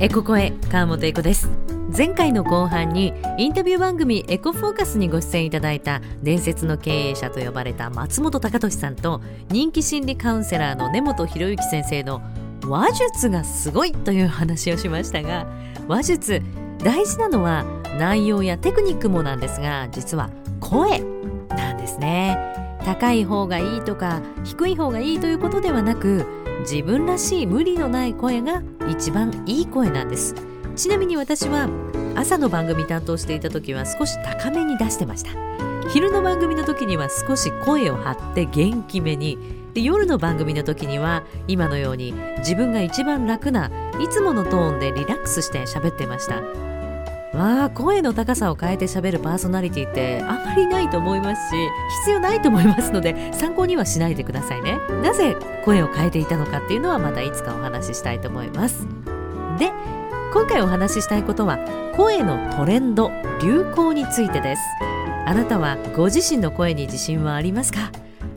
エコ声川本エコです。前回の後半にインタビュー番組エコフォーカスにご出演いただいた伝説の経営者と呼ばれた松本隆俊さんと人気心理カウンセラーの根本博之先生の話術がすごいという話をしましたが話術大事なのは内容やテクニックもなんですが実は声なんですね。高い方がいいとか低い方がいいということではなく自分らしい無理のない声が一番いい声なんです。ちなみに私は朝の番組担当していた時は少し高めに出してました。昼の番組の時には少し声を張って元気めに。で夜の番組の時には今のように自分が一番楽ないつものトーンでリラックスして喋ってました。わあ声の高さを変えて喋るパーソナリティってあんまりないと思いますし必要ないと思いますので 参考にはしないでくださいね。なぜ声を変えていたのかっていうのはまたいつかお話ししたいと思います。で今回お話ししたいことは声のトレンド流行についてです。あなたはご自身の声に自信はありますか？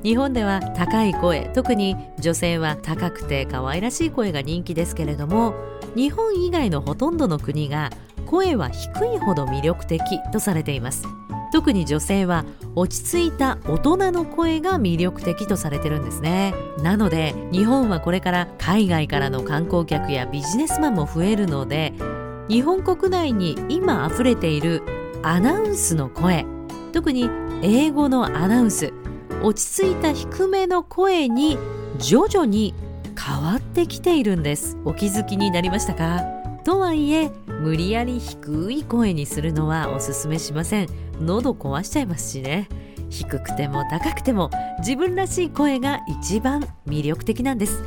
日本では高い声特に女性は高くて可愛らしい声が人気ですけれども日本以外のほとんどの国が声は低いほど魅力的とされています。特に女性は落ち着いた大人の声が魅力的とされてるんですね。なので日本はこれから海外からの観光客やビジネスマンも増えるので日本国内に今溢れているアナウンスの声特に英語のアナウンス落ち着いた低めの声に徐々に変わってきているんです。お気づきになりましたか？とはいえ無理やり低い声にするのはおすすめしません。喉壊しちゃいますしね。低くても高くても自分らしい声が一番魅力的なんです。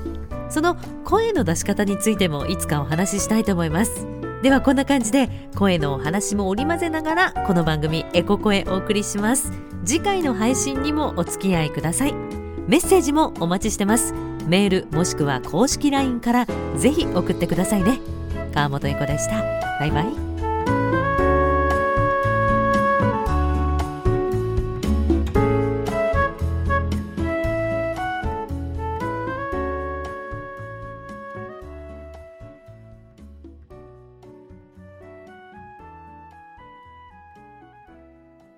その声の出し方についてもいつかお話ししたいと思います。ではこんな感じで声のお話も織り交ぜながらこの番組エコ声お送りします。次回の配信にもお付き合いください。メッセージもお待ちしてます。メールもしくは公式 LINE からぜひ送ってくださいね。川本恵子でした。バイバイ。